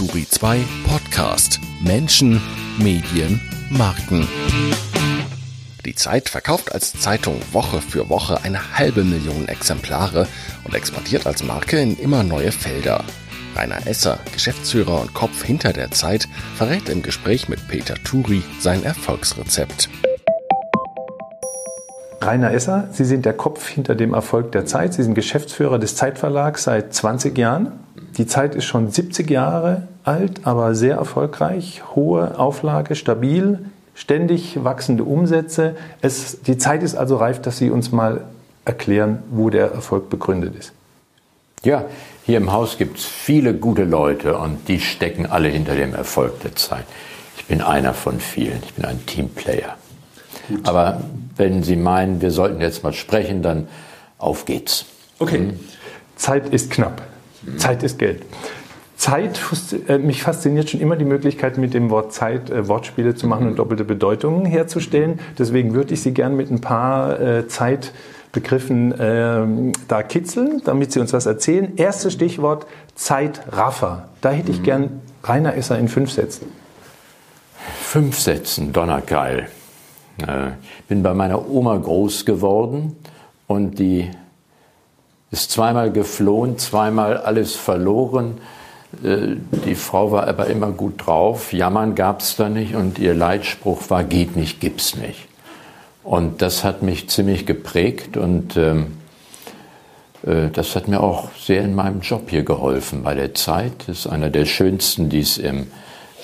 Turi 2 Podcast Menschen, Medien, Marken. Die Zeit verkauft als Zeitung Woche für Woche eine halbe Million Exemplare und exportiert als Marke in immer neue Felder. Rainer Esser, Geschäftsführer und Kopf hinter der Zeit, verrät im Gespräch mit Peter Turi sein Erfolgsrezept. Rainer Esser, Sie sind der Kopf hinter dem Erfolg der Zeit. Sie sind Geschäftsführer des Zeitverlags seit 20 Jahren. Die Zeit ist schon 70 Jahre alt, aber sehr erfolgreich. Hohe Auflage, stabil, ständig wachsende Umsätze. Es, die Zeit ist also reif, dass Sie uns mal erklären, wo der Erfolg begründet ist. Ja, hier im Haus gibt es viele gute Leute und die stecken alle hinter dem Erfolg der Zeit. Ich bin einer von vielen. Ich bin ein Teamplayer. Gut. Aber wenn Sie meinen, wir sollten jetzt mal sprechen, dann auf geht's. Okay. Mhm. Zeit ist knapp. Mhm. Zeit ist Geld. Zeit, äh, mich fasziniert schon immer die Möglichkeit, mit dem Wort Zeit äh, Wortspiele zu machen und doppelte Bedeutungen herzustellen. Deswegen würde ich Sie gerne mit ein paar äh, Zeitbegriffen äh, da kitzeln, damit Sie uns was erzählen. Erstes Stichwort Zeitraffer. Da hätte ich mhm. gern Rainer Esser in fünf Sätzen. Fünf Sätzen, donnergeil. Äh, bin bei meiner Oma groß geworden und die ist zweimal geflohen, zweimal alles verloren. Äh, die Frau war aber immer gut drauf, jammern gab es da nicht und ihr Leitspruch war, geht nicht, gibt's nicht. Und das hat mich ziemlich geprägt und ähm, äh, das hat mir auch sehr in meinem Job hier geholfen bei der Zeit. Das ist einer der schönsten, die es im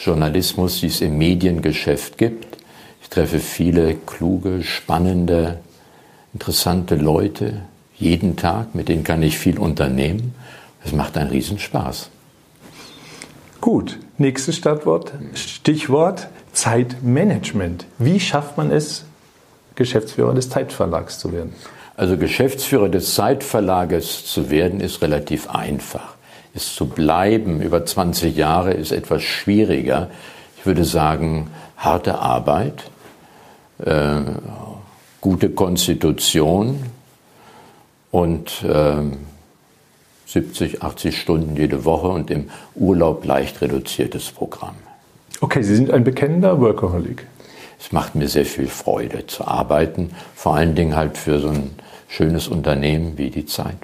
Journalismus, die es im Mediengeschäft gibt. Ich treffe viele kluge, spannende, interessante Leute jeden Tag, mit denen kann ich viel unternehmen. Es macht einen Riesenspaß. Gut, nächstes Stichwort, Stichwort Zeitmanagement. Wie schafft man es, Geschäftsführer des Zeitverlags zu werden? Also Geschäftsführer des Zeitverlages zu werden, ist relativ einfach. Es zu bleiben über 20 Jahre ist etwas schwieriger. Ich würde sagen, harte Arbeit, äh, gute Konstitution und äh, 70, 80 Stunden jede Woche und im Urlaub leicht reduziertes Programm. Okay, Sie sind ein bekennender Workaholic. Es macht mir sehr viel Freude zu arbeiten, vor allen Dingen halt für so ein schönes Unternehmen wie die Zeit.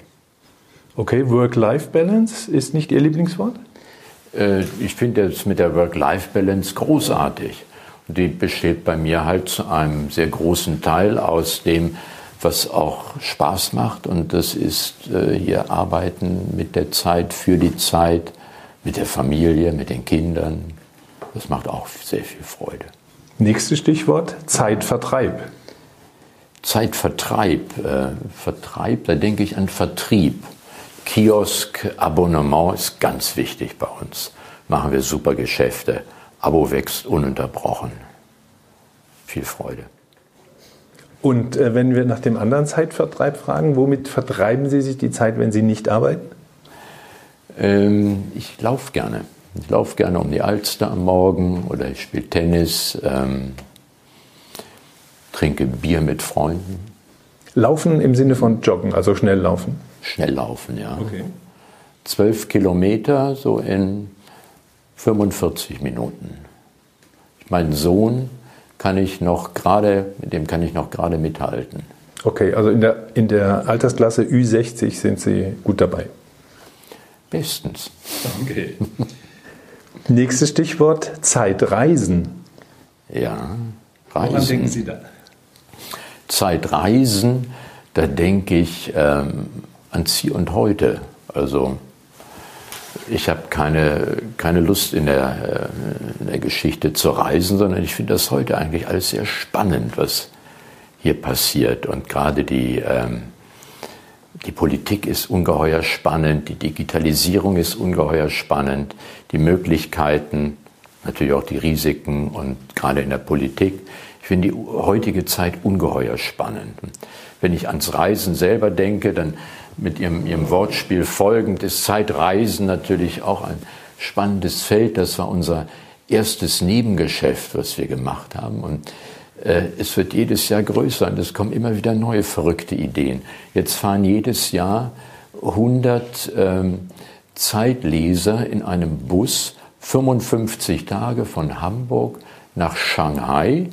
Okay, Work-Life-Balance ist nicht Ihr Lieblingswort? Äh, ich finde es mit der Work-Life-Balance großartig. Die besteht bei mir halt zu einem sehr großen Teil aus dem, was auch Spaß macht. Und das ist äh, hier Arbeiten mit der Zeit, für die Zeit, mit der Familie, mit den Kindern. Das macht auch sehr viel Freude. Nächstes Stichwort, Zeitvertreib. Zeitvertreib. Äh, Vertreib, da denke ich an Vertrieb. Kiosk, Abonnement ist ganz wichtig bei uns. Machen wir super Geschäfte. Abo wächst ununterbrochen. Viel Freude. Und äh, wenn wir nach dem anderen Zeitvertreib fragen, womit vertreiben Sie sich die Zeit, wenn Sie nicht arbeiten? Ähm, ich laufe gerne. Ich laufe gerne um die Alster am Morgen oder ich spiele Tennis, ähm, trinke Bier mit Freunden. Laufen im Sinne von joggen, also schnell laufen? Schnell laufen, ja. Okay. Zwölf Kilometer so in 45 Minuten. Mein Sohn kann ich noch gerade, mit dem kann ich noch gerade mithalten. Okay, also in der, in der Altersklasse Ü60 sind Sie gut dabei. Bestens. Okay. Nächstes Stichwort: Zeitreisen. Ja, Reisen. Woran denken Sie da? Zeitreisen, da denke ich ähm, ans Hier und Heute. Also ich habe keine, keine Lust in der, äh, in der Geschichte zu reisen, sondern ich finde das heute eigentlich alles sehr spannend, was hier passiert. Und gerade die, ähm, die Politik ist ungeheuer spannend, die Digitalisierung ist ungeheuer spannend, die Möglichkeiten, natürlich auch die Risiken und gerade in der Politik. Ich finde die heutige Zeit ungeheuer spannend. Wenn ich ans Reisen selber denke, dann mit ihrem, ihrem Wortspiel folgend ist Zeitreisen natürlich auch ein spannendes Feld. Das war unser erstes Nebengeschäft, was wir gemacht haben. Und äh, es wird jedes Jahr größer und es kommen immer wieder neue verrückte Ideen. Jetzt fahren jedes Jahr 100 ähm, Zeitleser in einem Bus 55 Tage von Hamburg nach Shanghai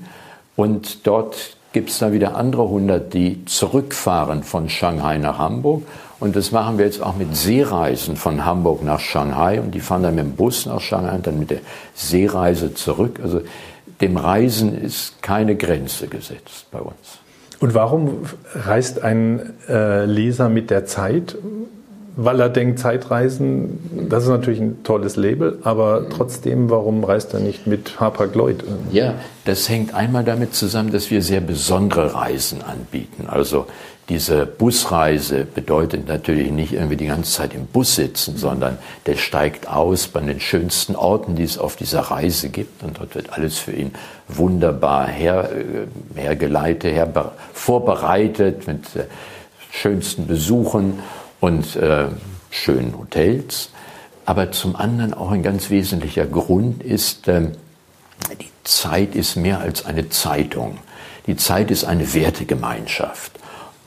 und dort gibt es dann wieder andere 100, die zurückfahren von Shanghai nach Hamburg. Und das machen wir jetzt auch mit Seereisen von Hamburg nach Shanghai. Und die fahren dann mit dem Bus nach Shanghai und dann mit der Seereise zurück. Also dem Reisen ist keine Grenze gesetzt bei uns. Und warum reist ein äh, Leser mit der Zeit? Weil er denkt, Zeitreisen, das ist natürlich ein tolles Label, aber trotzdem, warum reist er nicht mit Hapag-Lloyd? Ja, das hängt einmal damit zusammen, dass wir sehr besondere Reisen anbieten. Also diese Busreise bedeutet natürlich nicht irgendwie die ganze Zeit im Bus sitzen, sondern der steigt aus bei den schönsten Orten, die es auf dieser Reise gibt. Und dort wird alles für ihn wunderbar her, äh, hergeleitet, her, vorbereitet mit äh, schönsten Besuchen und äh, schönen Hotels. Aber zum anderen auch ein ganz wesentlicher Grund ist, äh, die Zeit ist mehr als eine Zeitung. Die Zeit ist eine Wertegemeinschaft.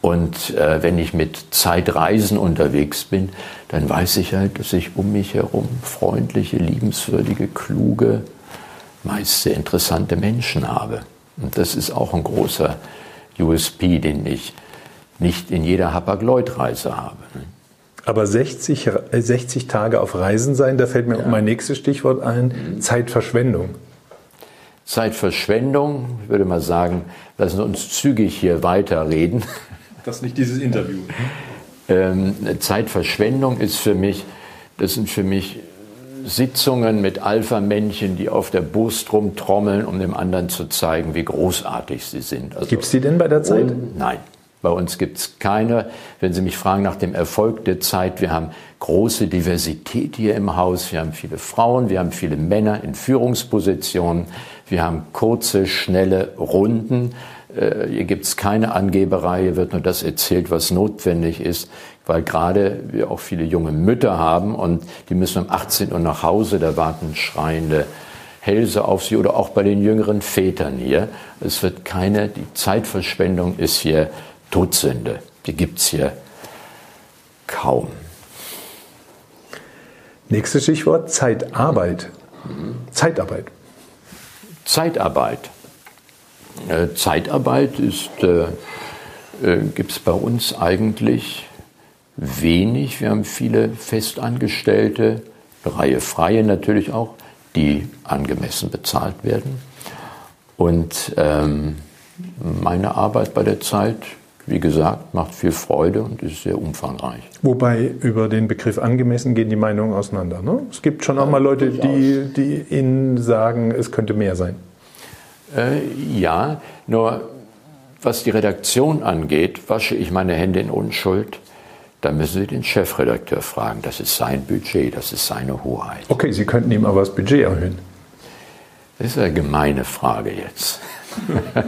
Und äh, wenn ich mit Zeitreisen unterwegs bin, dann weiß ich halt, dass ich um mich herum freundliche, liebenswürdige, kluge, meist sehr interessante Menschen habe. Und das ist auch ein großer USP, den ich nicht in jeder Hapag-Lloyd-Reise habe. Ne? Aber 60, 60 äh, Tage auf Reisen sein, da fällt mir ja. mein nächstes Stichwort ein, mhm. Zeitverschwendung. Zeitverschwendung, ich würde mal sagen, lassen Sie uns zügig hier weiterreden. Das ist nicht dieses Interview. Ähm, Zeitverschwendung ist für mich, das sind für mich Sitzungen mit Alpha-Männchen, die auf der Brust rumtrommeln, um dem anderen zu zeigen, wie großartig sie sind. Also, gibt es die denn bei der Zeit? nein. Bei uns gibt es keine. Wenn Sie mich fragen nach dem Erfolg der Zeit, wir haben große Diversität hier im Haus. Wir haben viele Frauen, wir haben viele Männer in Führungspositionen. Wir haben kurze, schnelle Runden. Äh, hier gibt es keine Angeberei, hier wird nur das erzählt, was notwendig ist, weil gerade wir auch viele junge Mütter haben und die müssen um 18 Uhr nach Hause, da warten schreiende Hälse auf sie oder auch bei den jüngeren Vätern hier. Es wird keine, die Zeitverschwendung ist hier Todsünde. Die gibt es hier kaum. Nächstes Stichwort Zeitarbeit. Mhm. Zeitarbeit. Zeitarbeit. Äh, Zeitarbeit ist, äh, äh, gibt es bei uns eigentlich wenig. Wir haben viele Festangestellte, eine Reihe Freie natürlich auch, die angemessen bezahlt werden. Und ähm, meine Arbeit bei der Zeit, wie gesagt, macht viel Freude und ist sehr umfangreich. Wobei über den Begriff angemessen gehen die Meinungen auseinander. Ne? Es gibt schon auch mal Leute, die, die Ihnen sagen, es könnte mehr sein. Äh, ja, nur was die Redaktion angeht, wasche ich meine Hände in Unschuld. Da müssen Sie den Chefredakteur fragen. Das ist sein Budget, das ist seine Hoheit. Okay, Sie könnten ihm aber das Budget erhöhen. Das ist eine gemeine Frage jetzt.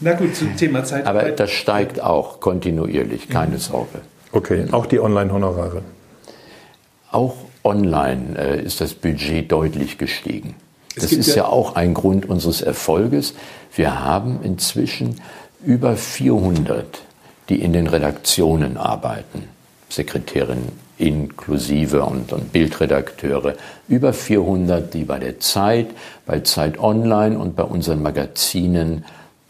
Na gut, zum Thema Zeit. Aber das steigt auch kontinuierlich, keine mhm. Sorge. Okay, auch die Online-Honorare. Auch online äh, ist das Budget deutlich gestiegen. Das ist ja auch ein Grund unseres Erfolges. Wir haben inzwischen über 400, die in den Redaktionen arbeiten. Sekretärinnen inklusive und, und, Bildredakteure. Über 400, die bei der Zeit, bei Zeit Online und bei unseren Magazinen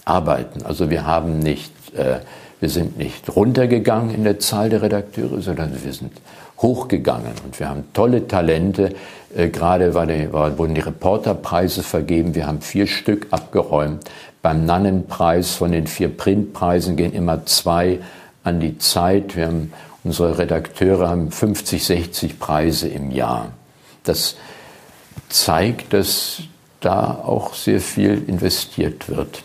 arbeiten. Also wir haben nicht, äh, wir sind nicht runtergegangen in der Zahl der Redakteure, sondern wir sind hochgegangen. Und wir haben tolle Talente. Äh, gerade war die, war, wurden die Reporterpreise vergeben. Wir haben vier Stück abgeräumt. Beim Nannenpreis von den vier Printpreisen gehen immer zwei an die Zeit. Wir haben, unsere Redakteure haben 50, 60 Preise im Jahr. Das zeigt, dass da auch sehr viel investiert wird.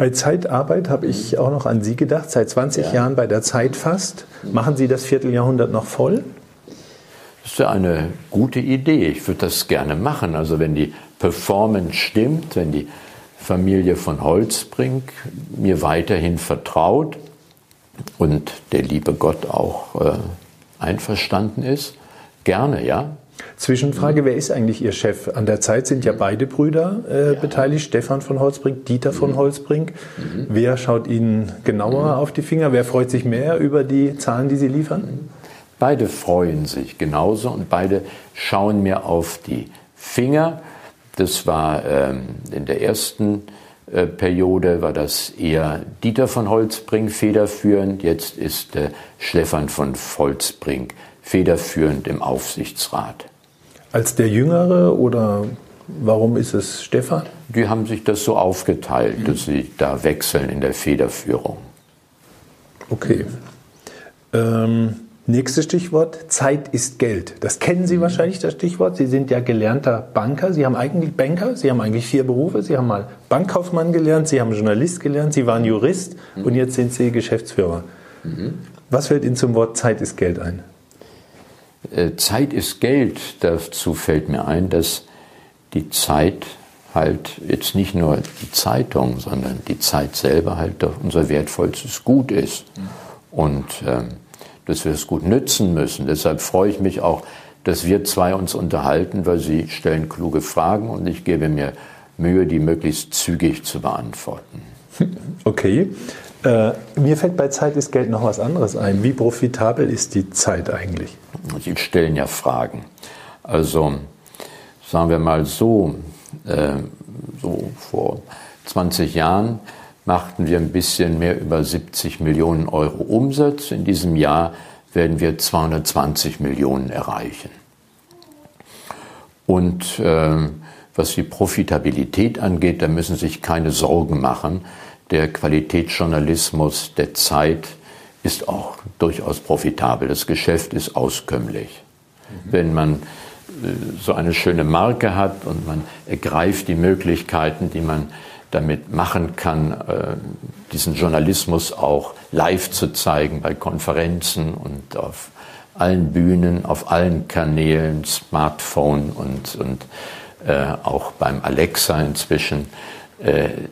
Bei Zeitarbeit habe ich auch noch an Sie gedacht, seit 20 ja. Jahren bei der Zeit fast. Machen Sie das Vierteljahrhundert noch voll? Das ist ja eine gute Idee. Ich würde das gerne machen. Also wenn die Performance stimmt, wenn die Familie von Holzbrink mir weiterhin vertraut und der liebe Gott auch äh, einverstanden ist, gerne, ja. Zwischenfrage, wer ist eigentlich Ihr Chef? An der Zeit sind ja beide Brüder äh, ja. beteiligt, Stefan von Holzbrink, Dieter von mhm. Holzbrink. Mhm. Wer schaut Ihnen genauer mhm. auf die Finger? Wer freut sich mehr über die Zahlen, die Sie liefern? Beide freuen sich genauso und beide schauen mir auf die Finger. Das war ähm, in der ersten äh, Periode war das eher Dieter von Holzbrink federführend, jetzt ist äh, Stefan von Holzbrink federführend im Aufsichtsrat. Als der Jüngere oder warum ist es Stefan? Die haben sich das so aufgeteilt, dass sie da wechseln in der Federführung. Okay. Ähm, nächstes Stichwort, Zeit ist Geld. Das kennen Sie wahrscheinlich, das Stichwort. Sie sind ja gelernter Banker. Sie haben eigentlich Banker, Sie haben eigentlich vier Berufe. Sie haben mal Bankkaufmann gelernt, Sie haben Journalist gelernt, Sie waren Jurist und jetzt sind Sie Geschäftsführer. Mhm. Was fällt Ihnen zum Wort Zeit ist Geld ein? Äh, Zeit ist Geld. Dazu fällt mir ein, dass die Zeit halt jetzt nicht nur die Zeitung, sondern die Zeit selber halt unser wertvollstes Gut ist. Und ähm, dass wir es gut nützen müssen. Deshalb freue ich mich auch, dass wir zwei uns unterhalten, weil Sie stellen kluge Fragen und ich gebe mir Mühe, die möglichst zügig zu beantworten. Okay. Äh, mir fällt bei Zeit ist Geld noch was anderes ein. Wie profitabel ist die Zeit eigentlich? Sie stellen ja Fragen. Also sagen wir mal so, äh, so vor 20 Jahren machten wir ein bisschen mehr über 70 Millionen Euro Umsatz. In diesem Jahr werden wir 220 Millionen erreichen. Und äh, was die Profitabilität angeht, da müssen Sie sich keine Sorgen machen. Der Qualitätsjournalismus der Zeit ist auch durchaus profitabel. Das Geschäft ist auskömmlich. Mhm. Wenn man so eine schöne Marke hat und man ergreift die Möglichkeiten, die man damit machen kann, äh, diesen Journalismus auch live zu zeigen bei Konferenzen und auf allen Bühnen, auf allen Kanälen, Smartphone und, und äh, auch beim Alexa inzwischen, äh,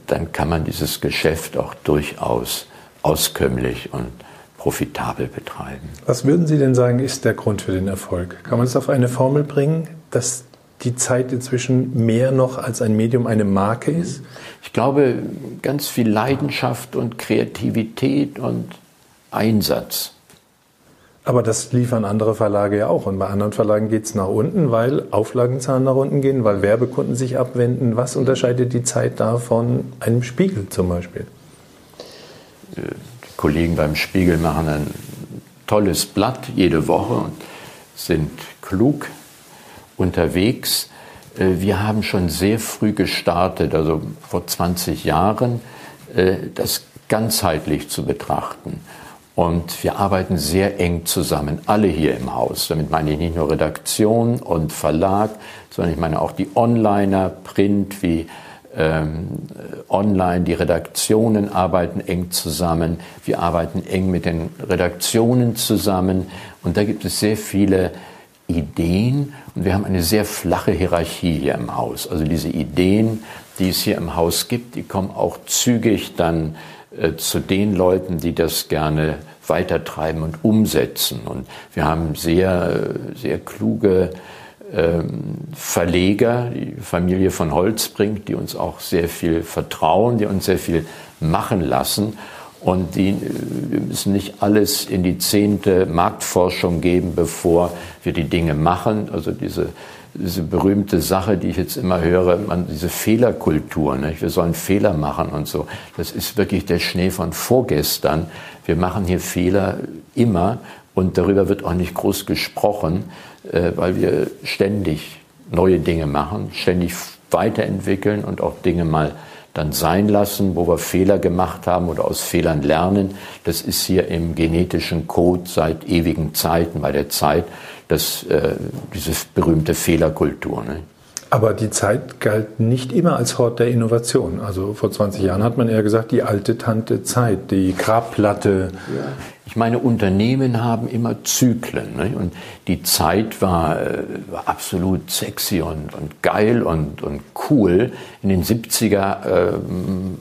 dann kann man dieses Geschäft auch durchaus auskömmlich und profitabel betreiben. Was würden Sie denn sagen, ist der Grund für den Erfolg? Kann man es auf eine Formel bringen, dass die Zeit inzwischen mehr noch als ein Medium eine Marke ist? Ich glaube, ganz viel Leidenschaft und Kreativität und Einsatz. Aber das liefern andere Verlage ja auch. Und bei anderen Verlagen geht es nach unten, weil Auflagenzahlen nach unten gehen, weil Werbekunden sich abwenden. Was unterscheidet die Zeit da von einem Spiegel zum Beispiel? Äh, Kollegen beim Spiegel machen ein tolles Blatt jede Woche und sind klug unterwegs. Äh, wir haben schon sehr früh gestartet, also vor 20 Jahren, äh, das ganzheitlich zu betrachten. Und wir arbeiten sehr eng zusammen, alle hier im Haus. Damit meine ich nicht nur Redaktion und Verlag, sondern ich meine auch die Onliner, Print wie ähm, online. Die Redaktionen arbeiten eng zusammen. Wir arbeiten eng mit den Redaktionen zusammen. Und da gibt es sehr viele Ideen. Und wir haben eine sehr flache Hierarchie hier im Haus. Also diese Ideen, die es hier im Haus gibt, die kommen auch zügig dann zu den Leuten, die das gerne weitertreiben und umsetzen. Und wir haben sehr, sehr kluge ähm, Verleger, die Familie von Holzbrink, die uns auch sehr viel vertrauen, die uns sehr viel machen lassen. Und die, wir müssen nicht alles in die zehnte Marktforschung geben, bevor wir die Dinge machen. Also diese, diese berühmte Sache, die ich jetzt immer höre, man, diese Fehlerkultur, nicht? wir sollen Fehler machen und so. Das ist wirklich der Schnee von vorgestern. Wir machen hier Fehler immer und darüber wird auch nicht groß gesprochen. Äh, weil wir ständig neue Dinge machen, ständig weiterentwickeln und auch Dinge mal dann sein lassen, wo wir Fehler gemacht haben oder aus Fehlern lernen. Das ist hier im genetischen Code seit ewigen Zeiten bei der Zeit, das, äh, diese berühmte Fehlerkultur. Ne? Aber die Zeit galt nicht immer als Hort der Innovation. Also vor 20 Jahren hat man eher gesagt, die alte Tante Zeit, die Grabplatte. Ja. Ich meine, Unternehmen haben immer Zyklen. Ne? Und die Zeit war, äh, war absolut sexy und, und geil und, und cool in den 70er, äh,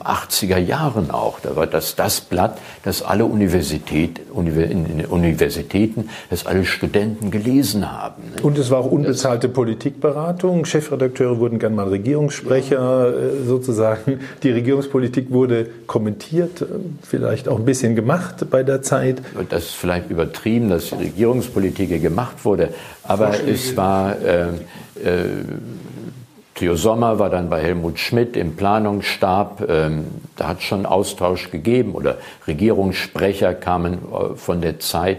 80er Jahren auch. Da war das das Blatt, das alle Universität, Universitäten, das alle Studenten gelesen haben. Ne? Und es war auch unbezahlte das, Politikberatung. Chefredakteure wurden gern mal Regierungssprecher ja. Äh, sozusagen. Die Regierungspolitik wurde kommentiert, äh, vielleicht auch ein bisschen gemacht bei der Zeit. Zeit. Das ist vielleicht übertrieben, dass die Regierungspolitik gemacht wurde, aber es war, äh, äh, Theo Sommer war dann bei Helmut Schmidt im Planungsstab, ähm, da hat es schon Austausch gegeben oder Regierungssprecher kamen äh, von der Zeit.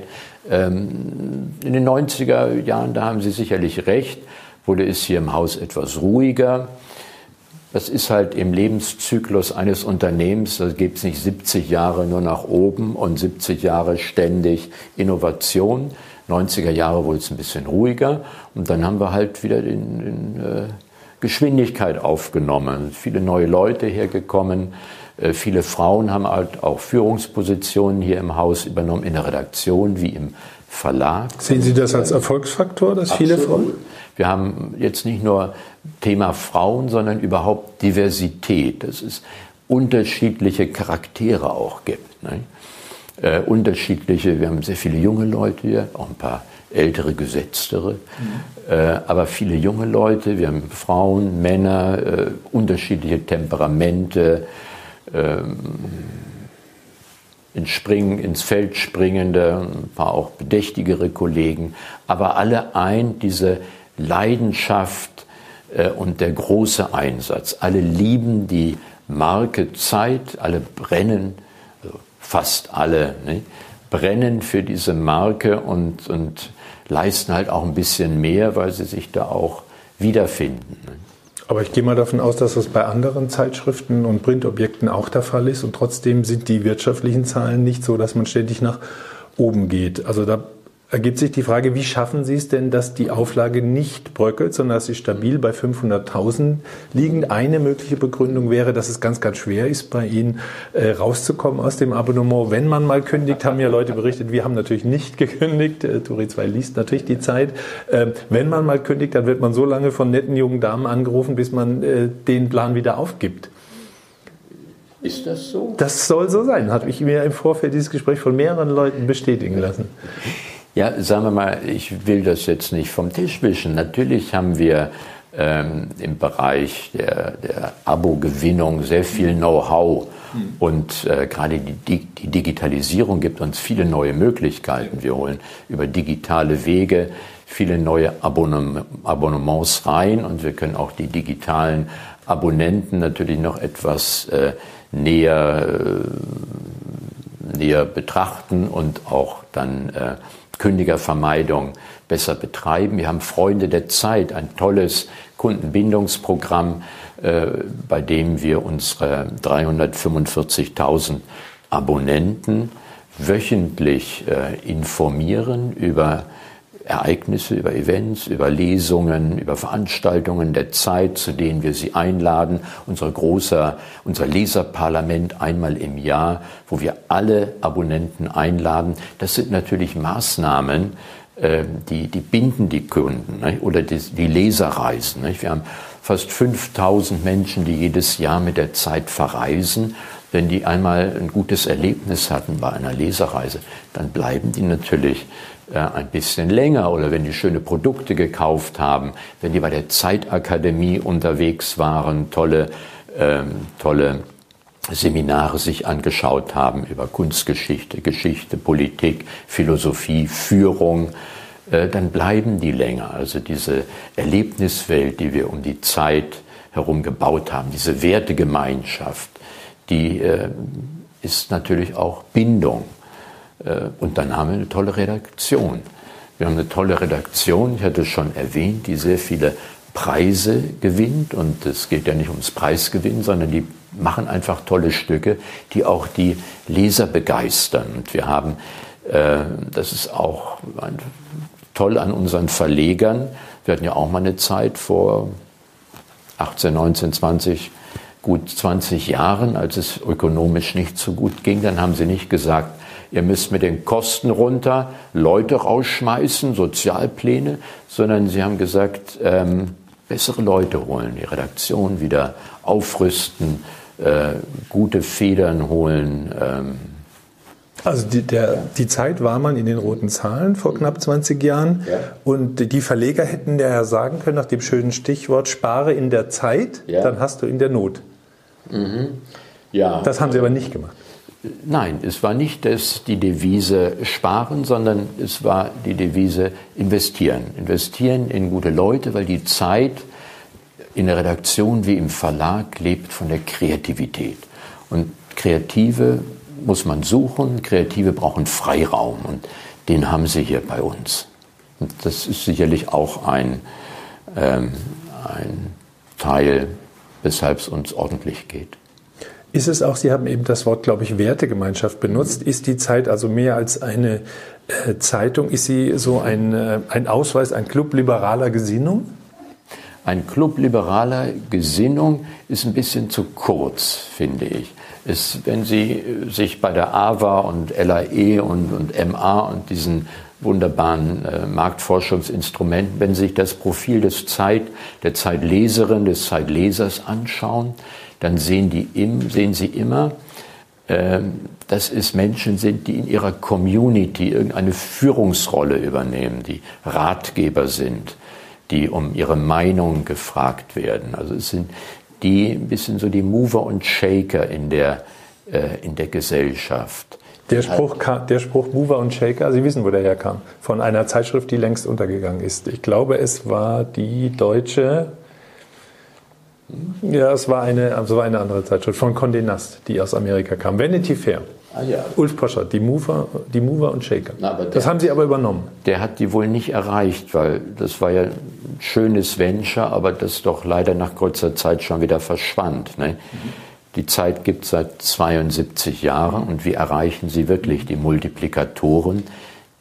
Ähm, in den 90er Jahren, da haben Sie sicherlich recht, wurde es hier im Haus etwas ruhiger. Das ist halt im Lebenszyklus eines Unternehmens, da gibt es nicht 70 Jahre nur nach oben und 70 Jahre ständig Innovation. 90er Jahre wurde es ein bisschen ruhiger und dann haben wir halt wieder den, den äh, Geschwindigkeit aufgenommen. Viele neue Leute hergekommen, äh, viele Frauen haben halt auch Führungspositionen hier im Haus übernommen, in der Redaktion wie im Verlag. Sehen Sie das als Erfolgsfaktor, dass Absolut. viele Frauen? Wir haben jetzt nicht nur Thema Frauen, sondern überhaupt Diversität, dass es unterschiedliche Charaktere auch gibt. Ne? Äh, unterschiedliche, wir haben sehr viele junge Leute hier, auch ein paar ältere, gesetztere, mhm. äh, aber viele junge Leute, wir haben Frauen, Männer, äh, unterschiedliche Temperamente, ähm, ins Springen, ins Feld springende, ein paar auch bedächtigere Kollegen, aber alle ein, diese Leidenschaft äh, und der große Einsatz. Alle lieben die Marke Zeit, alle brennen, fast alle, ne, brennen für diese Marke und, und leisten halt auch ein bisschen mehr, weil sie sich da auch wiederfinden. Ne. Aber ich gehe mal davon aus, dass das bei anderen Zeitschriften und Printobjekten auch der Fall ist. Und trotzdem sind die wirtschaftlichen Zahlen nicht so, dass man ständig nach oben geht. Also da ergibt sich die Frage, wie schaffen Sie es denn, dass die Auflage nicht bröckelt, sondern dass sie stabil bei 500.000 liegen? Eine mögliche Begründung wäre, dass es ganz, ganz schwer ist, bei Ihnen äh, rauszukommen aus dem Abonnement. Wenn man mal kündigt, haben ja Leute berichtet, wir haben natürlich nicht gekündigt. Äh, Turi 2 liest natürlich die Zeit. Äh, wenn man mal kündigt, dann wird man so lange von netten jungen Damen angerufen, bis man äh, den Plan wieder aufgibt. Ist das so? Das soll so sein, habe ich mir im Vorfeld dieses Gespräch von mehreren Leuten bestätigen lassen. Ja, sagen wir mal, ich will das jetzt nicht vom Tisch wischen. Natürlich haben wir ähm, im Bereich der, der Abo-Gewinnung sehr viel Know-how. Mhm. Und äh, gerade die, die Digitalisierung gibt uns viele neue Möglichkeiten. Wir holen über digitale Wege viele neue Abonnements rein und wir können auch die digitalen Abonnenten natürlich noch etwas äh, näher, äh, näher betrachten und auch dann äh, Kündigervermeidung besser betreiben. Wir haben Freunde der Zeit, ein tolles Kundenbindungsprogramm, äh, bei dem wir unsere 345.000 Abonnenten wöchentlich äh, informieren über Ereignisse, über Events, über Lesungen, über Veranstaltungen der Zeit, zu denen wir sie einladen. Unser großer, unser Leserparlament einmal im Jahr, wo wir alle Abonnenten einladen. Das sind natürlich Maßnahmen, äh, die, die binden die Kunden ne? oder die, die Leserreisen. Ne? Wir haben fast 5000 Menschen, die jedes Jahr mit der Zeit verreisen. Wenn die einmal ein gutes Erlebnis hatten bei einer Leserreise, dann bleiben die natürlich ein bisschen länger oder wenn die schöne Produkte gekauft haben, wenn die bei der Zeitakademie unterwegs waren, tolle, ähm, tolle Seminare sich angeschaut haben über Kunstgeschichte, Geschichte, Politik, Philosophie, Führung, äh, dann bleiben die länger. Also diese Erlebniswelt, die wir um die Zeit herum gebaut haben, diese Wertegemeinschaft, die äh, ist natürlich auch Bindung. Äh, und dann haben wir eine tolle Redaktion. Wir haben eine tolle Redaktion, ich hatte es schon erwähnt, die sehr viele Preise gewinnt. Und es geht ja nicht ums Preisgewinn, sondern die machen einfach tolle Stücke, die auch die Leser begeistern. Und wir haben, äh, das ist auch toll an unseren Verlegern, wir hatten ja auch mal eine Zeit vor 18, 19, 20, gut 20 Jahren, als es ökonomisch nicht so gut ging, dann haben sie nicht gesagt, ihr müsst mit den Kosten runter, Leute rausschmeißen, Sozialpläne, sondern sie haben gesagt, ähm, bessere Leute holen, die Redaktion wieder aufrüsten, äh, gute Federn holen. Ähm. Also die, der, die Zeit war man in den roten Zahlen vor knapp 20 Jahren ja. und die Verleger hätten ja sagen können nach dem schönen Stichwort spare in der Zeit, ja. dann hast du in der Not. Mhm. Ja. Das haben sie aber nicht gemacht. Nein, es war nicht das, die Devise sparen, sondern es war die Devise investieren. Investieren in gute Leute, weil die Zeit in der Redaktion wie im Verlag lebt von der Kreativität. Und Kreative muss man suchen, Kreative brauchen Freiraum und den haben sie hier bei uns. Und das ist sicherlich auch ein, ähm, ein Teil, weshalb es uns ordentlich geht. Ist es auch, Sie haben eben das Wort, glaube ich, Wertegemeinschaft benutzt. Ist die Zeit also mehr als eine äh, Zeitung? Ist sie so ein, äh, ein Ausweis, ein Club liberaler Gesinnung? Ein Club liberaler Gesinnung ist ein bisschen zu kurz, finde ich. Es, wenn Sie äh, sich bei der AWA und LAE und, und MA und diesen wunderbaren äh, Marktforschungsinstrumenten, wenn Sie sich das Profil des Zeit, der Zeitleserin, des Zeitlesers anschauen, dann sehen, die im, sehen Sie immer, äh, dass es Menschen sind, die in ihrer Community irgendeine Führungsrolle übernehmen, die Ratgeber sind, die um ihre Meinung gefragt werden. Also es sind die ein bisschen so die Mover und Shaker in der, äh, in der Gesellschaft. Der Spruch, der Spruch Mover und Shaker, Sie wissen, wo der herkam. Von einer Zeitschrift, die längst untergegangen ist. Ich glaube, es war die deutsche ja, es war eine, also war eine andere Zeitschrift von Condé Nast, die aus Amerika kam. Vanity Fair. Ah, ja. Ulf Poschert, die Mover, die Mover und Shaker. Na, das haben Sie aber übernommen. Der hat die wohl nicht erreicht, weil das war ja ein schönes Venture, aber das doch leider nach kurzer Zeit schon wieder verschwand. Ne? Mhm. Die Zeit gibt es seit 72 Jahren und wie erreichen Sie wirklich die Multiplikatoren?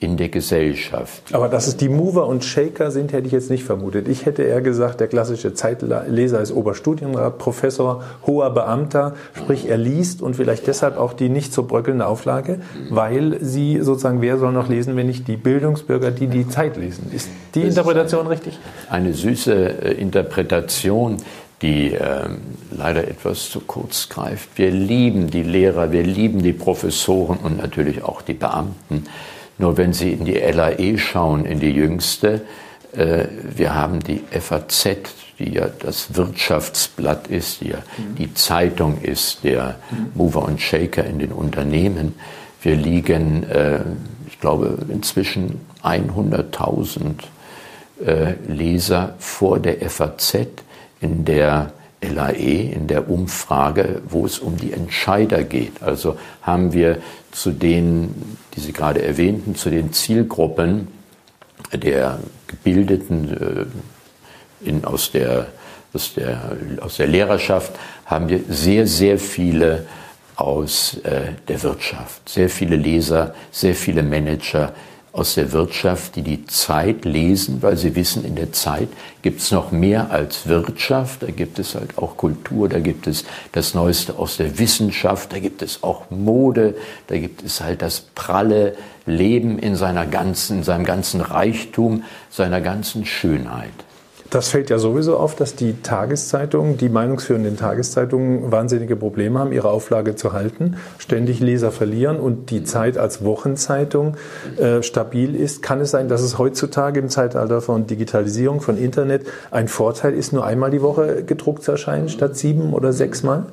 In der Gesellschaft. Aber dass es die Mover und Shaker sind, hätte ich jetzt nicht vermutet. Ich hätte eher gesagt, der klassische Zeitleser ist Oberstudienrat, Professor, hoher Beamter, sprich er liest und vielleicht deshalb auch die nicht so bröckelnde Auflage, weil sie sozusagen, wer soll noch lesen, wenn nicht die Bildungsbürger, die die Zeit lesen. Ist die das Interpretation ist richtig? Eine süße äh, Interpretation die äh, leider etwas zu kurz greift. Wir lieben die Lehrer, wir lieben die Professoren und natürlich auch die Beamten. Nur wenn Sie in die LAE schauen, in die jüngste, äh, wir haben die FAZ, die ja das Wirtschaftsblatt ist, die ja mhm. die Zeitung ist, der mhm. Mover und Shaker in den Unternehmen. Wir liegen, äh, ich glaube, inzwischen 100.000 äh, Leser vor der FAZ in der LAE in der Umfrage, wo es um die Entscheider geht. Also haben wir zu den, die Sie gerade erwähnten, zu den Zielgruppen der Gebildeten äh, in, aus, der, aus, der, aus der Lehrerschaft, haben wir sehr, sehr viele aus äh, der Wirtschaft, sehr viele Leser, sehr viele Manager, aus der Wirtschaft, die die Zeit lesen, weil sie wissen, in der Zeit gibt es noch mehr als Wirtschaft, da gibt es halt auch Kultur, da gibt es das Neueste aus der Wissenschaft, da gibt es auch Mode, da gibt es halt das pralle Leben in seiner ganzen, in seinem ganzen Reichtum, seiner ganzen Schönheit. Das fällt ja sowieso auf, dass die Tageszeitungen, die meinungsführenden Tageszeitungen wahnsinnige Probleme haben, ihre Auflage zu halten, ständig Leser verlieren und die Zeit als Wochenzeitung äh, stabil ist. Kann es sein, dass es heutzutage im Zeitalter von Digitalisierung, von Internet ein Vorteil ist, nur einmal die Woche gedruckt zu erscheinen statt sieben oder sechs Mal?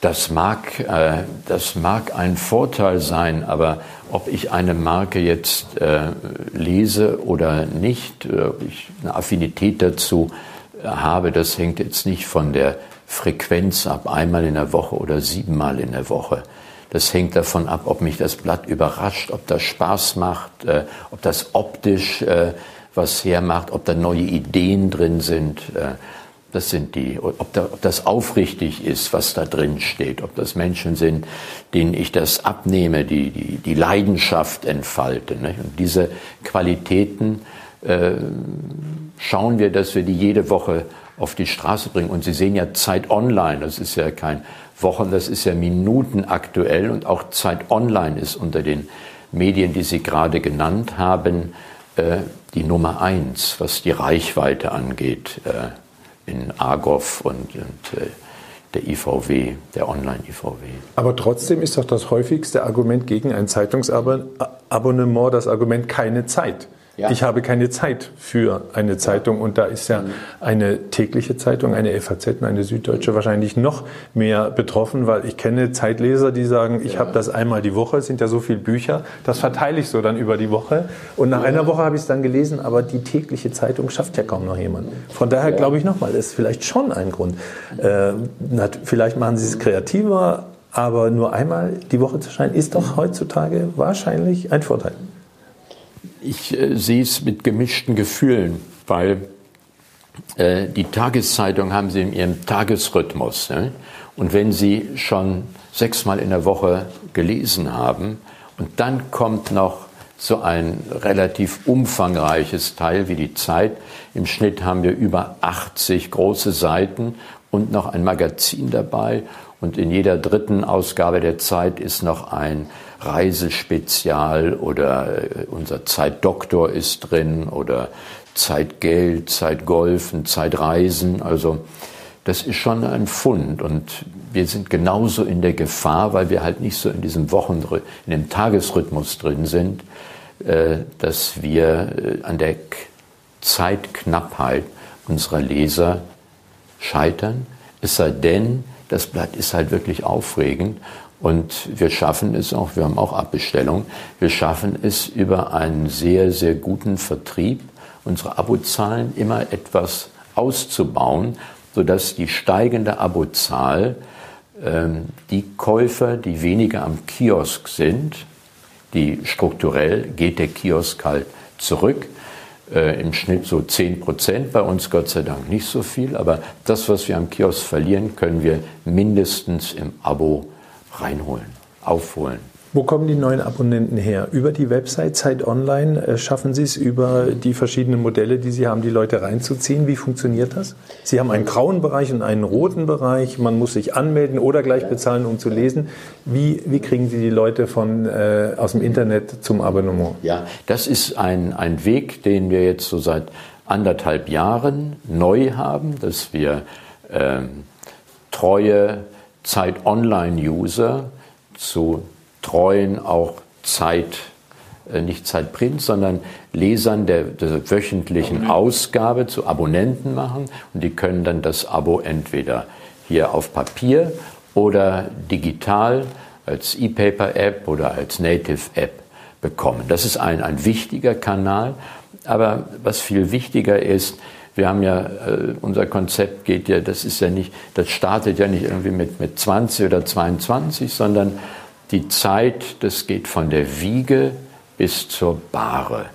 Das mag, äh, das mag ein Vorteil sein, aber ob ich eine Marke jetzt äh, lese oder nicht, äh, ob ich eine Affinität dazu äh, habe, das hängt jetzt nicht von der Frequenz ab, einmal in der Woche oder siebenmal in der Woche. Das hängt davon ab, ob mich das Blatt überrascht, ob das Spaß macht, äh, ob das optisch äh, was hermacht, ob da neue Ideen drin sind. Äh, das sind die, ob, da, ob, das aufrichtig ist, was da drin steht, ob das Menschen sind, denen ich das abnehme, die, die, die Leidenschaft entfalte. Nicht? Und diese Qualitäten äh, schauen wir, dass wir die jede Woche auf die Straße bringen. Und Sie sehen ja Zeit Online, das ist ja kein Wochen, das ist ja Minuten aktuell und auch Zeit Online ist unter den Medien, die Sie gerade genannt haben, äh, die Nummer eins, was die Reichweite angeht. Äh, in Argov und, und äh, der IVW, der Online-IVW. Aber trotzdem ist doch das häufigste Argument gegen ein Zeitungsabonnement das Argument keine Zeit. Ja. Ich habe keine Zeit für eine Zeitung und da ist ja mhm. eine tägliche Zeitung, eine FAZ und eine Süddeutsche wahrscheinlich noch mehr betroffen, weil ich kenne Zeitleser, die sagen, ich ja. habe das einmal die Woche, es sind ja so viele Bücher, das verteile ich so dann über die Woche und nach ja. einer Woche habe ich es dann gelesen, aber die tägliche Zeitung schafft ja kaum noch jemand. Von daher glaube ich nochmal, ist vielleicht schon ein Grund. Äh, vielleicht machen sie es kreativer, aber nur einmal die Woche zu schreiben, ist doch heutzutage wahrscheinlich ein Vorteil. Ich äh, sehe es mit gemischten Gefühlen, weil äh, die Tageszeitung haben Sie in Ihrem Tagesrhythmus. Ne? Und wenn Sie schon sechsmal in der Woche gelesen haben und dann kommt noch so ein relativ umfangreiches Teil wie die Zeit. Im Schnitt haben wir über 80 große Seiten und noch ein Magazin dabei. Und in jeder dritten Ausgabe der Zeit ist noch ein Reisespezial oder äh, unser Zeitdoktor ist drin oder Zeitgeld, Zeitgolfen, Zeitreisen. Also das ist schon ein Fund und wir sind genauso in der Gefahr, weil wir halt nicht so in diesem Wochen, in dem Tagesrhythmus drin sind, äh, dass wir äh, an der Zeitknappheit unserer Leser scheitern. Es sei denn, das Blatt ist halt wirklich aufregend und wir schaffen es auch, wir haben auch Abbestellungen, wir schaffen es über einen sehr, sehr guten Vertrieb, unsere Abozahlen immer etwas auszubauen, sodass die steigende Abozahl ähm, die Käufer, die weniger am Kiosk sind, die strukturell geht der Kiosk halt zurück, äh, im Schnitt so 10 Prozent, bei uns Gott sei Dank nicht so viel, aber das, was wir am Kiosk verlieren, können wir mindestens im Abo reinholen, aufholen. Wo kommen die neuen Abonnenten her? Über die Website Zeit Online äh, schaffen Sie es über die verschiedenen Modelle, die Sie haben, die Leute reinzuziehen. Wie funktioniert das? Sie haben einen grauen Bereich und einen roten Bereich. Man muss sich anmelden oder gleich bezahlen, um zu lesen. Wie, wie kriegen Sie die Leute von, äh, aus dem Internet zum Abonnement? Ja, das ist ein, ein Weg, den wir jetzt so seit anderthalb Jahren neu haben, dass wir ähm, treue Zeit-Online-User zu treuen auch Zeit, äh, nicht Zeitprint, sondern Lesern der, der wöchentlichen Ausgabe zu Abonnenten machen. Und die können dann das Abo entweder hier auf Papier oder digital als E-Paper-App oder als Native-App bekommen. Das ist ein, ein wichtiger Kanal, aber was viel wichtiger ist, wir haben ja, äh, unser Konzept geht ja, das ist ja nicht, das startet ja nicht irgendwie mit, mit 20 oder 22, sondern die Zeit, das geht von der Wiege bis zur Bahre.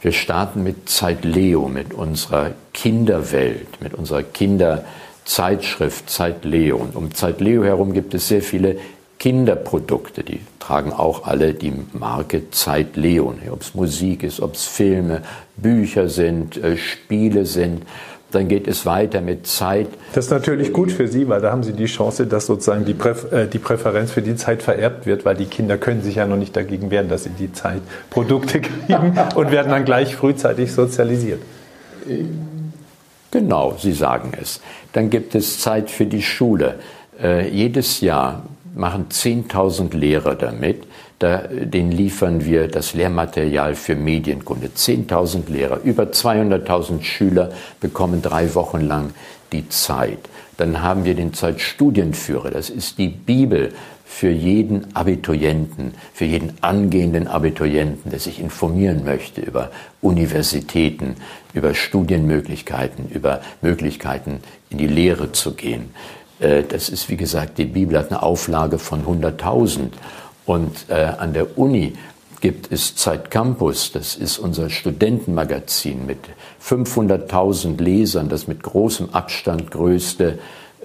Wir starten mit Zeit Leo, mit unserer Kinderwelt, mit unserer Kinderzeitschrift Zeit Leo. Und um Zeit Leo herum gibt es sehr viele Kinderprodukte, die tragen auch alle die Marke Zeit Leo. Ob es Musik ist, ob es Filme, Bücher sind, äh, Spiele sind. Dann geht es weiter mit Zeit. Das ist natürlich gut für Sie, weil da haben Sie die Chance, dass sozusagen die, Präf äh, die Präferenz für die Zeit vererbt wird, weil die Kinder können sich ja noch nicht dagegen wehren, dass sie die Zeit Produkte kriegen und werden dann gleich frühzeitig sozialisiert. Genau, Sie sagen es. Dann gibt es Zeit für die Schule. Äh, jedes Jahr machen 10.000 Lehrer damit. Da, den liefern wir das Lehrmaterial für Medienkunde. 10.000 Lehrer, über 200.000 Schüler bekommen drei Wochen lang die Zeit. Dann haben wir den Zeitstudienführer. Das ist die Bibel für jeden Abiturienten, für jeden angehenden Abiturienten, der sich informieren möchte über Universitäten, über Studienmöglichkeiten, über Möglichkeiten in die Lehre zu gehen. Äh, das ist, wie gesagt, die Bibel hat eine Auflage von 100.000. Und äh, an der Uni gibt es Zeit Campus, das ist unser Studentenmagazin mit 500.000 Lesern, das mit großem Abstand größte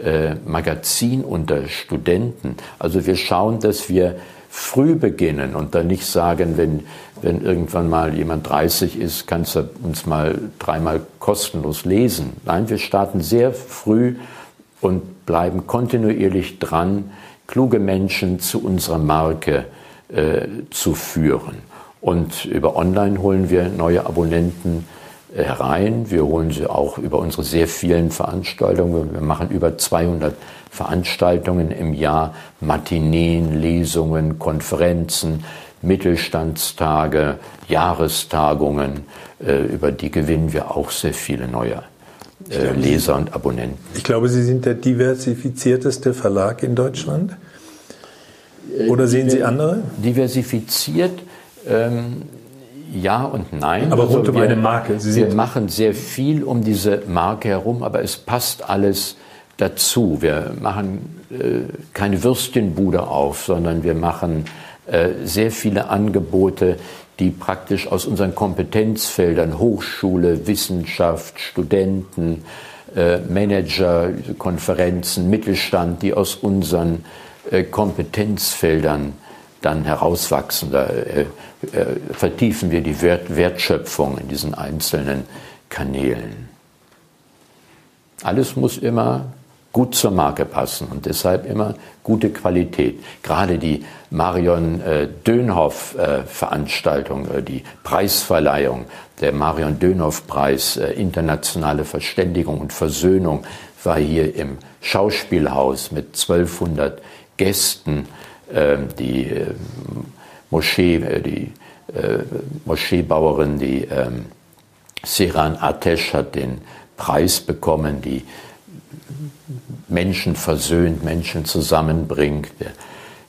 äh, Magazin unter Studenten. Also wir schauen, dass wir früh beginnen und dann nicht sagen, wenn, wenn irgendwann mal jemand 30 ist, kannst du uns mal dreimal kostenlos lesen. Nein, wir starten sehr früh und bleiben kontinuierlich dran, kluge Menschen zu unserer Marke äh, zu führen. Und über Online holen wir neue Abonnenten äh, herein. Wir holen sie auch über unsere sehr vielen Veranstaltungen. Wir machen über 200 Veranstaltungen im Jahr, Matineen, Lesungen, Konferenzen, Mittelstandstage, Jahrestagungen, äh, über die gewinnen wir auch sehr viele neue äh, Leser und Abonnenten. Ich glaube, Sie sind der diversifizierteste Verlag in Deutschland. Oder sehen Sie andere? Diversifiziert, ähm, ja und nein. Aber rund also um wir, eine Marke. Sie wir machen sehr viel um diese Marke herum, aber es passt alles dazu. Wir machen äh, keine Würstchenbude auf, sondern wir machen äh, sehr viele Angebote, die praktisch aus unseren Kompetenzfeldern Hochschule, Wissenschaft, Studenten, äh, Manager, Konferenzen, Mittelstand, die aus unseren äh, Kompetenzfeldern dann herauswachsen. Da äh, vertiefen wir die Wert Wertschöpfung in diesen einzelnen Kanälen. Alles muss immer gut zur Marke passen und deshalb immer gute Qualität. Gerade die Marion äh, Dönhoff äh, Veranstaltung, äh, die Preisverleihung, der Marion Dönhoff Preis, äh, internationale Verständigung und Versöhnung, war hier im Schauspielhaus mit 1200 Gästen. Ähm, die äh, Moschee, äh, die Moscheebauerin, die ähm, Seran Atesh hat den Preis bekommen, die Menschen versöhnt, Menschen zusammenbringt.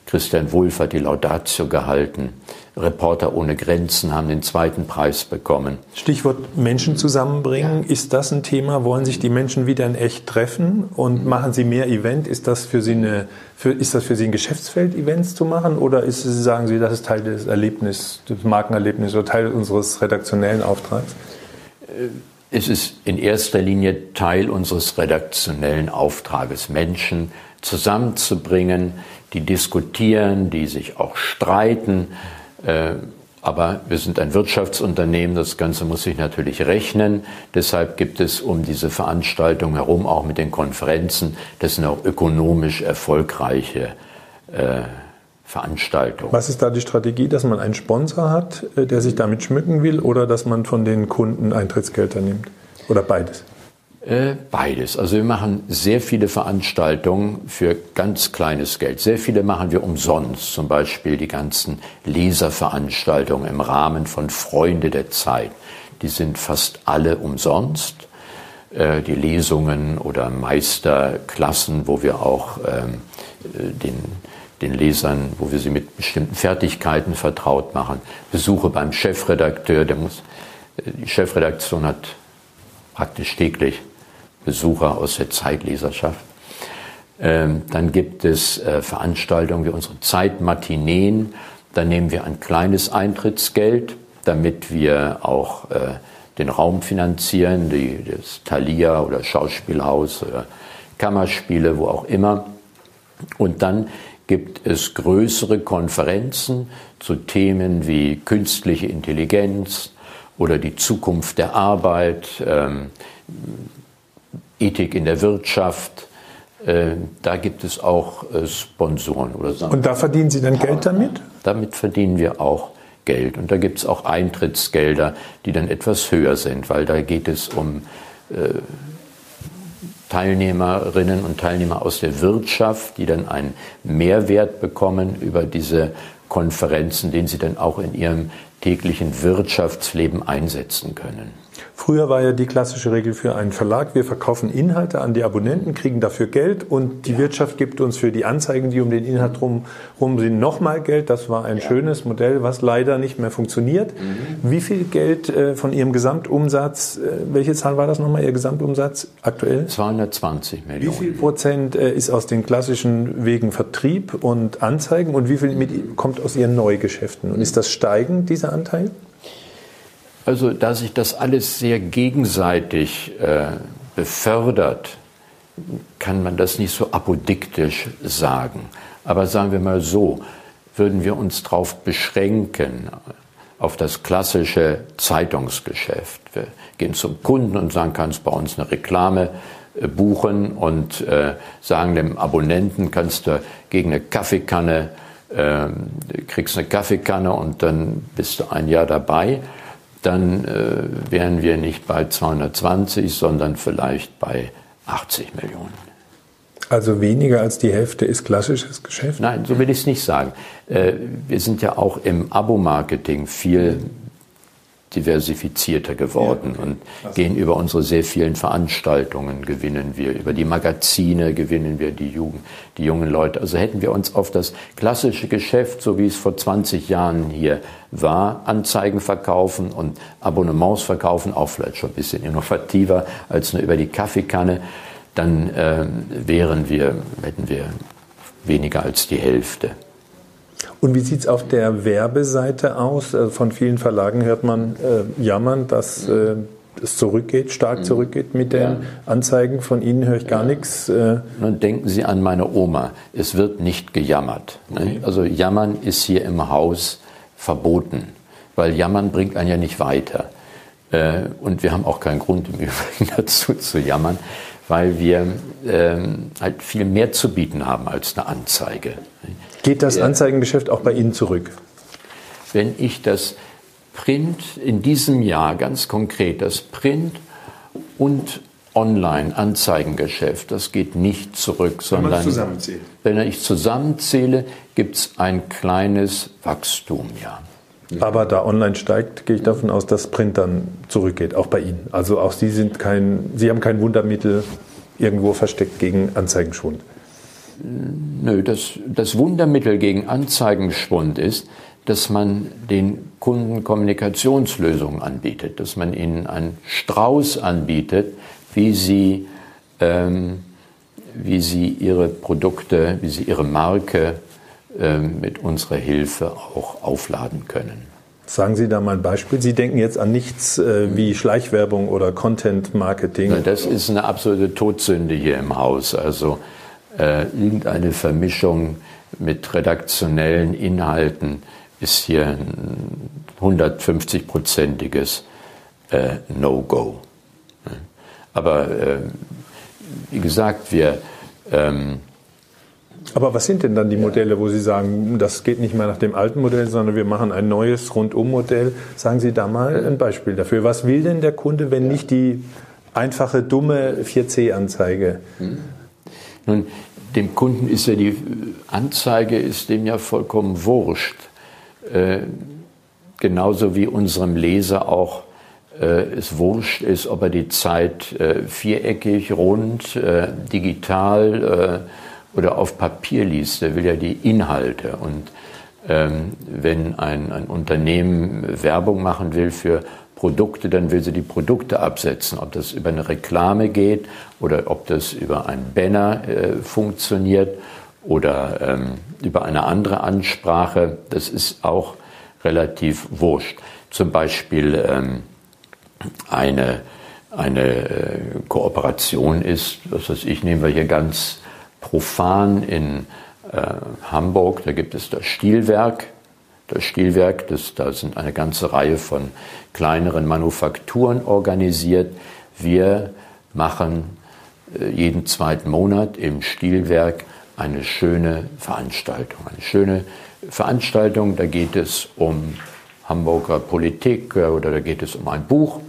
Christian Wulff hat die Laudatio gehalten. Reporter ohne Grenzen haben den zweiten Preis bekommen. Stichwort Menschen zusammenbringen. Ja. Ist das ein Thema? Wollen sich die Menschen wieder in echt treffen und machen sie mehr Event? Ist das für Sie eine, für, ist das für Sie ein Geschäftsfeld, Events zu machen? Oder ist, sagen Sie, das ist Teil des Erlebnisses, des Markenerlebnisses oder Teil unseres redaktionellen Auftrags? Äh, es ist in erster Linie Teil unseres redaktionellen Auftrages, Menschen zusammenzubringen, die diskutieren, die sich auch streiten. Äh, aber wir sind ein Wirtschaftsunternehmen, das Ganze muss sich natürlich rechnen. Deshalb gibt es um diese Veranstaltung herum, auch mit den Konferenzen, das sind auch ökonomisch erfolgreiche äh, Veranstaltung. Was ist da die Strategie, dass man einen Sponsor hat, äh, der sich damit schmücken will, oder dass man von den Kunden Eintrittsgelder nimmt? Oder beides? Äh, beides. Also wir machen sehr viele Veranstaltungen für ganz kleines Geld. Sehr viele machen wir umsonst. Zum Beispiel die ganzen Leserveranstaltungen im Rahmen von Freunde der Zeit. Die sind fast alle umsonst. Äh, die Lesungen oder Meisterklassen, wo wir auch ähm, den den Lesern, wo wir sie mit bestimmten Fertigkeiten vertraut machen. Besuche beim Chefredakteur, der muss, die Chefredaktion hat praktisch täglich Besucher aus der Zeitleserschaft. Ähm, dann gibt es äh, Veranstaltungen wie unsere Zeitmatineen. Da nehmen wir ein kleines Eintrittsgeld, damit wir auch äh, den Raum finanzieren, die, das Thalia oder Schauspielhaus oder Kammerspiele, wo auch immer. Und dann gibt es größere Konferenzen zu Themen wie künstliche Intelligenz oder die Zukunft der Arbeit, ähm, Ethik in der Wirtschaft. Äh, da gibt es auch äh, Sponsoren oder so. Und da verdienen Sie dann Geld damit? Damit verdienen wir auch Geld. Und da gibt es auch Eintrittsgelder, die dann etwas höher sind, weil da geht es um äh, Teilnehmerinnen und Teilnehmer aus der Wirtschaft, die dann einen Mehrwert bekommen über diese Konferenzen, den sie dann auch in ihrem täglichen Wirtschaftsleben einsetzen können. Früher war ja die klassische Regel für einen Verlag, wir verkaufen Inhalte an die Abonnenten, kriegen dafür Geld und die ja. Wirtschaft gibt uns für die Anzeigen, die um den Inhalt rum, rum sind, nochmal Geld. Das war ein ja. schönes Modell, was leider nicht mehr funktioniert. Mhm. Wie viel Geld äh, von Ihrem Gesamtumsatz, äh, welche Zahl war das nochmal, Ihr Gesamtumsatz aktuell? 220 Millionen. Wie viel Prozent äh, ist aus den klassischen Wegen Vertrieb und Anzeigen und wie viel mit, kommt aus Ihren Neugeschäften? Und ist das steigend, dieser Anteil? Also da sich das alles sehr gegenseitig äh, befördert, kann man das nicht so apodiktisch sagen. Aber sagen wir mal so, würden wir uns darauf beschränken, auf das klassische Zeitungsgeschäft. Wir gehen zum Kunden und sagen, kannst bei uns eine Reklame äh, buchen und äh, sagen dem Abonnenten, kannst du gegen eine Kaffeekanne, äh, kriegst eine Kaffeekanne und dann bist du ein Jahr dabei dann äh, wären wir nicht bei 220, sondern vielleicht bei 80 Millionen. Also weniger als die Hälfte ist klassisches Geschäft? Nein, so will ich es nicht sagen. Äh, wir sind ja auch im Abo-Marketing viel diversifizierter geworden ja, okay. und also. gehen über unsere sehr vielen Veranstaltungen gewinnen wir, über die Magazine gewinnen wir die, Jugend, die jungen Leute. Also hätten wir uns auf das klassische Geschäft, so wie es vor 20 Jahren hier war, Anzeigen verkaufen und Abonnements verkaufen, auch vielleicht schon ein bisschen innovativer als nur über die Kaffeekanne, dann äh, wären wir, hätten wir weniger als die Hälfte. Und wie sieht es auf der Werbeseite aus? Also von vielen Verlagen hört man äh, jammern, dass äh, es zurückgeht, stark mhm. zurückgeht mit den ja. Anzeigen. Von Ihnen höre ich gar ja. nichts. Äh. Nun denken Sie an meine Oma. Es wird nicht gejammert. Ne? Okay. Also jammern ist hier im Haus verboten, weil jammern bringt einen ja nicht weiter. Äh, und wir haben auch keinen Grund im Übrigen dazu zu jammern, weil wir ähm, halt viel mehr zu bieten haben als eine Anzeige. Geht das Anzeigengeschäft auch bei Ihnen zurück? Wenn ich das Print in diesem Jahr ganz konkret, das Print und Online-Anzeigengeschäft, das geht nicht zurück, sondern wenn, wenn ich zusammenzähle, gibt es ein kleines Wachstum, ja. Aber da online steigt, gehe ich davon aus, dass Print dann zurückgeht, auch bei Ihnen. Also auch Sie sind kein, Sie haben kein Wundermittel irgendwo versteckt gegen Anzeigenschwund. Nö, das, das Wundermittel gegen Anzeigenschwund ist, dass man den Kunden Kommunikationslösungen anbietet, dass man ihnen einen Strauß anbietet, wie sie, ähm, wie sie ihre Produkte, wie sie ihre Marke mit unserer Hilfe auch aufladen können. Sagen Sie da mal ein Beispiel. Sie denken jetzt an nichts äh, wie Schleichwerbung oder Content Marketing. Das ist eine absolute Todsünde hier im Haus. Also äh, irgendeine Vermischung mit redaktionellen Inhalten ist hier ein 150-prozentiges äh, No-Go. Aber äh, wie gesagt, wir. Ähm, aber was sind denn dann die Modelle, wo Sie sagen, das geht nicht mehr nach dem alten Modell, sondern wir machen ein neues Rundum-Modell? Sagen Sie da mal ein Beispiel dafür. Was will denn der Kunde, wenn nicht die einfache, dumme 4C-Anzeige? Hm. Nun, dem Kunden ist ja die Anzeige ist dem ja vollkommen wurscht. Äh, genauso wie unserem Leser auch äh, es wurscht ist, ob er die Zeit äh, viereckig, rund, äh, digital äh, oder auf Papier liest. Der will ja die Inhalte. Und ähm, wenn ein, ein Unternehmen Werbung machen will für Produkte, dann will sie die Produkte absetzen. Ob das über eine Reklame geht oder ob das über ein Banner äh, funktioniert oder ähm, über eine andere Ansprache, das ist auch relativ wurscht. Zum Beispiel ähm, eine, eine äh, Kooperation ist, was weiß ich, nehmen wir hier ganz profan in äh, Hamburg, da gibt es das Stilwerk das Stilwerk, das, da sind eine ganze Reihe von kleineren Manufakturen organisiert. Wir machen äh, jeden zweiten Monat im Stilwerk eine schöne Veranstaltung. Eine schöne Veranstaltung, da geht es um Hamburger Politik äh, oder da geht es um ein Buch.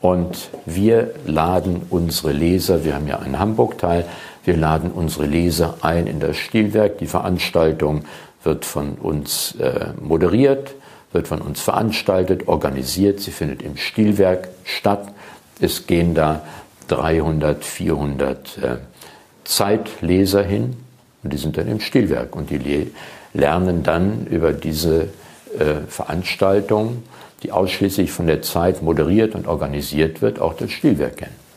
Und wir laden unsere Leser, wir haben ja einen Hamburg-Teil, wir laden unsere Leser ein in das Stilwerk. Die Veranstaltung wird von uns äh, moderiert, wird von uns veranstaltet, organisiert. Sie findet im Stilwerk statt. Es gehen da 300, 400 äh, Zeitleser hin und die sind dann im Stilwerk und die lernen dann über diese äh, Veranstaltung, die ausschließlich von der Zeit moderiert und organisiert wird, auch das Stilwerk kennen.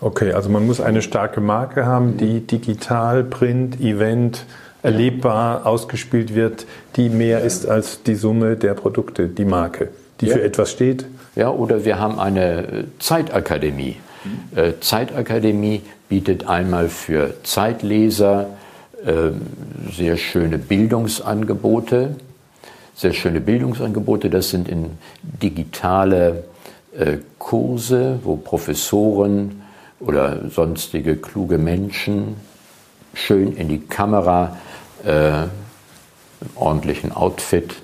Okay, also man muss eine starke Marke haben, die digital, Print, Event, erlebbar ausgespielt wird, die mehr ist als die Summe der Produkte, die Marke, die ja. für etwas steht. Ja, oder wir haben eine Zeitakademie. Mhm. Zeitakademie bietet einmal für Zeitleser äh, sehr schöne Bildungsangebote. Sehr schöne Bildungsangebote, das sind in digitale äh, Kurse, wo Professoren oder sonstige kluge Menschen schön in die Kamera äh, ordentlichen Outfit,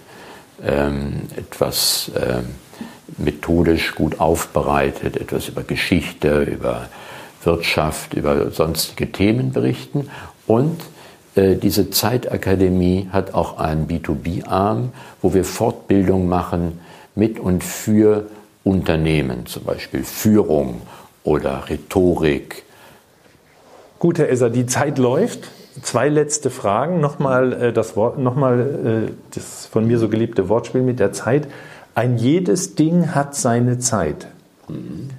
ähm, etwas äh, methodisch gut aufbereitet, etwas über Geschichte, über Wirtschaft, über sonstige Themen berichten. Und äh, diese Zeitakademie hat auch einen B2B-Arm, wo wir Fortbildung machen mit und für Unternehmen, zum Beispiel Führung oder Rhetorik. Gut, Herr Esser, die Zeit läuft. Zwei letzte Fragen. Nochmal äh, das, Wort, nochmal, äh, das von mir so geliebte Wortspiel mit der Zeit. Ein jedes Ding hat seine Zeit. Mhm.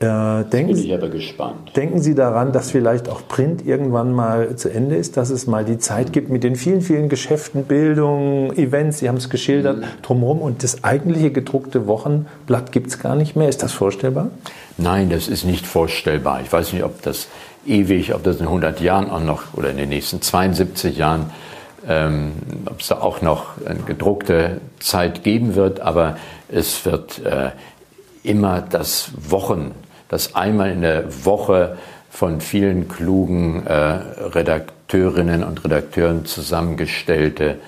Äh, denken, bin ich aber gespannt. Denken Sie daran, dass vielleicht auch Print irgendwann mal zu Ende ist, dass es mal die Zeit gibt mit den vielen, vielen Geschäften, Bildung, Events, Sie haben es geschildert, mhm. drumherum und das eigentliche gedruckte Wochenblatt gibt es gar nicht mehr. Ist das vorstellbar? Nein, das ist nicht vorstellbar. Ich weiß nicht, ob das ewig, ob das in 100 Jahren auch noch oder in den nächsten 72 Jahren, ähm, ob es da auch noch eine gedruckte Zeit geben wird, aber es wird äh, immer das Wochen, das einmal in der Woche von vielen klugen äh, Redakteurinnen und Redakteuren zusammengestellte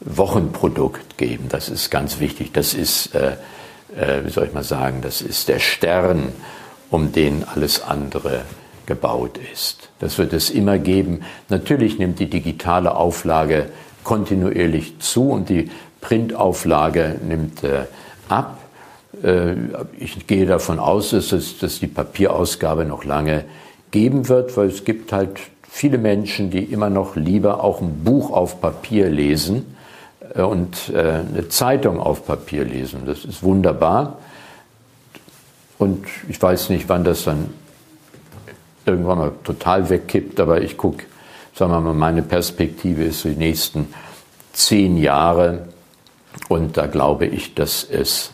Wochenprodukt geben. Das ist ganz wichtig. Das ist, äh, äh, wie soll ich mal sagen, das ist der Stern, um den alles andere gebaut ist. Das wird es immer geben. Natürlich nimmt die digitale Auflage kontinuierlich zu und die Printauflage nimmt äh, ab. Äh, ich gehe davon aus, dass es dass die Papierausgabe noch lange geben wird, weil es gibt halt viele Menschen, die immer noch lieber auch ein Buch auf Papier lesen äh, und äh, eine Zeitung auf Papier lesen. Das ist wunderbar. Und ich weiß nicht, wann das dann irgendwann mal total wegkippt, aber ich gucke, sagen wir mal, meine Perspektive ist die nächsten zehn Jahre und da glaube ich, dass es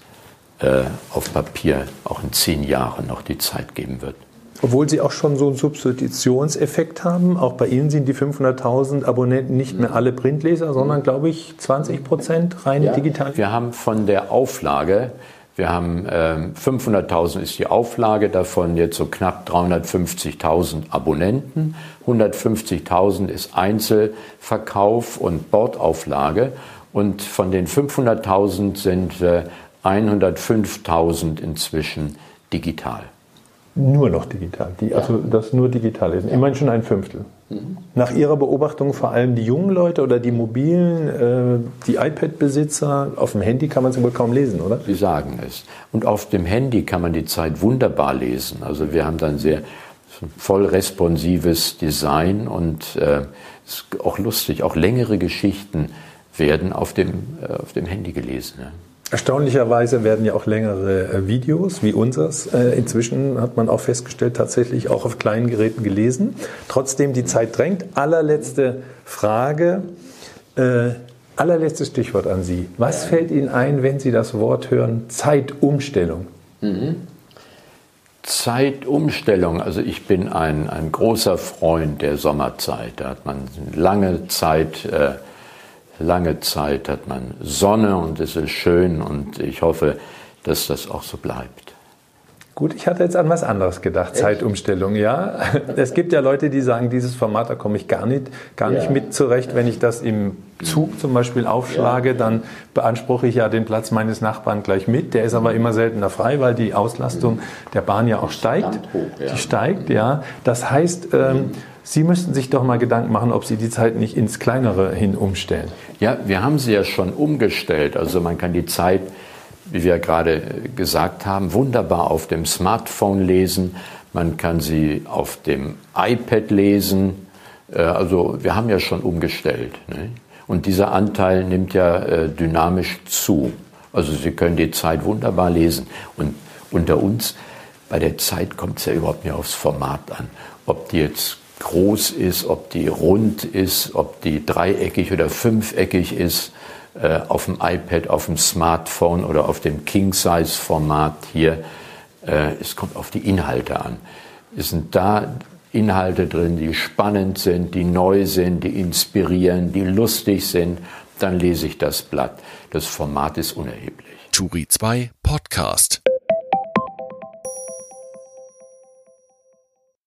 äh, auf Papier auch in zehn Jahren noch die Zeit geben wird. Obwohl Sie auch schon so einen Substitutionseffekt haben. Auch bei Ihnen sind die 500.000 Abonnenten nicht mehr alle Printleser, sondern, glaube ich, 20 Prozent rein ja. digital. Wir haben von der Auflage wir haben äh, 500.000 ist die Auflage, davon jetzt so knapp 350.000 Abonnenten. 150.000 ist Einzelverkauf und Bordauflage. Und von den 500.000 sind äh, 105.000 inzwischen digital. Nur noch digital. Die, also das nur digital ist. Immerhin schon ein Fünftel. Mhm. Nach Ihrer Beobachtung vor allem die jungen Leute oder die mobilen, äh, die iPad-Besitzer, auf dem Handy kann man es wohl kaum lesen, oder? Sie sagen es. Und auf dem Handy kann man die Zeit wunderbar lesen. Also wir haben dann sehr voll responsives Design und äh, ist auch lustig, auch längere Geschichten werden auf dem, äh, auf dem Handy gelesen. Ja. Erstaunlicherweise werden ja auch längere äh, Videos wie unseres. Äh, inzwischen hat man auch festgestellt, tatsächlich auch auf kleinen Geräten gelesen. Trotzdem, die Zeit drängt. Allerletzte Frage. Äh, allerletztes Stichwort an Sie. Was fällt Ihnen ein, wenn Sie das Wort hören Zeitumstellung? Mhm. Zeitumstellung. Also ich bin ein, ein großer Freund der Sommerzeit. Da hat man lange Zeit. Äh, lange Zeit hat man Sonne und es ist schön und ich hoffe, dass das auch so bleibt. Gut, ich hatte jetzt an was anderes gedacht, Echt? Zeitumstellung, ja. Es gibt ja Leute, die sagen, dieses Format, da komme ich gar nicht, gar nicht ja. mit zurecht. Wenn ich das im Zug zum Beispiel aufschlage, ja. dann beanspruche ich ja den Platz meines Nachbarn gleich mit. Der ist aber immer seltener frei, weil die Auslastung der Bahn ja auch steigt. Hoch, ja. Die steigt, ja. Das heißt, ähm, Sie müssten sich doch mal Gedanken machen, ob Sie die Zeit nicht ins Kleinere hin umstellen. Ja, wir haben sie ja schon umgestellt. Also man kann die Zeit, wie wir gerade gesagt haben, wunderbar auf dem Smartphone lesen. Man kann sie auf dem iPad lesen. Äh, also wir haben ja schon umgestellt. Ne? Und dieser Anteil nimmt ja äh, dynamisch zu. Also Sie können die Zeit wunderbar lesen. Und unter uns, bei der Zeit kommt es ja überhaupt nicht aufs Format an. Ob die jetzt groß ist, ob die rund ist, ob die dreieckig oder fünfeckig ist, äh, auf dem iPad, auf dem Smartphone oder auf dem King-Size-Format hier. Äh, es kommt auf die Inhalte an. Es sind da Inhalte drin, die spannend sind, die neu sind, die inspirieren, die lustig sind, dann lese ich das Blatt. Das Format ist unerheblich. Turi 2 Podcast.